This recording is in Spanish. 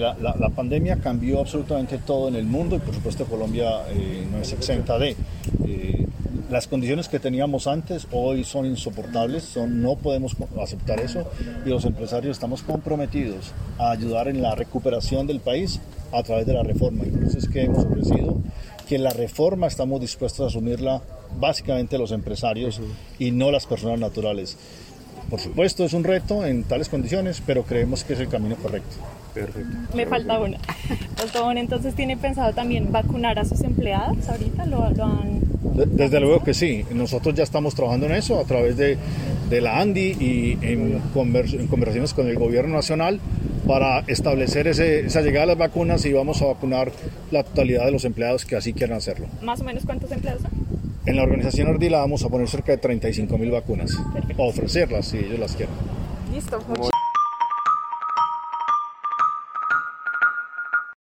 La, la, pandemia cambió absolutamente todo en el mundo y por supuesto Colombia eh, no es exenta de. Eh, las condiciones que teníamos antes hoy son insoportables, son, no podemos aceptar eso y los empresarios estamos comprometidos a ayudar en la recuperación del país a través de la reforma. Y por eso es que hemos ofrecido que la reforma estamos dispuestos a asumirla básicamente los empresarios y no las personas naturales. Por supuesto es un reto en tales condiciones, pero creemos que es el camino correcto. Perfecto. Me falta una. entonces tiene pensado también vacunar a sus empleados ahorita, ¿Lo, han desde luego que sí, nosotros ya estamos trabajando en eso a través de, de la ANDI y en, conversaciones con el gobierno nacional para establecer ese, esa llegada de las vacunas y vamos a vacunar la totalidad de los empleados que así quieran hacerlo. ¿Más o menos cuántos empleados son? En la organización Ardila vamos a poner cerca de 35 mil vacunas, a ofrecerlas si ellos las quieren. Listo.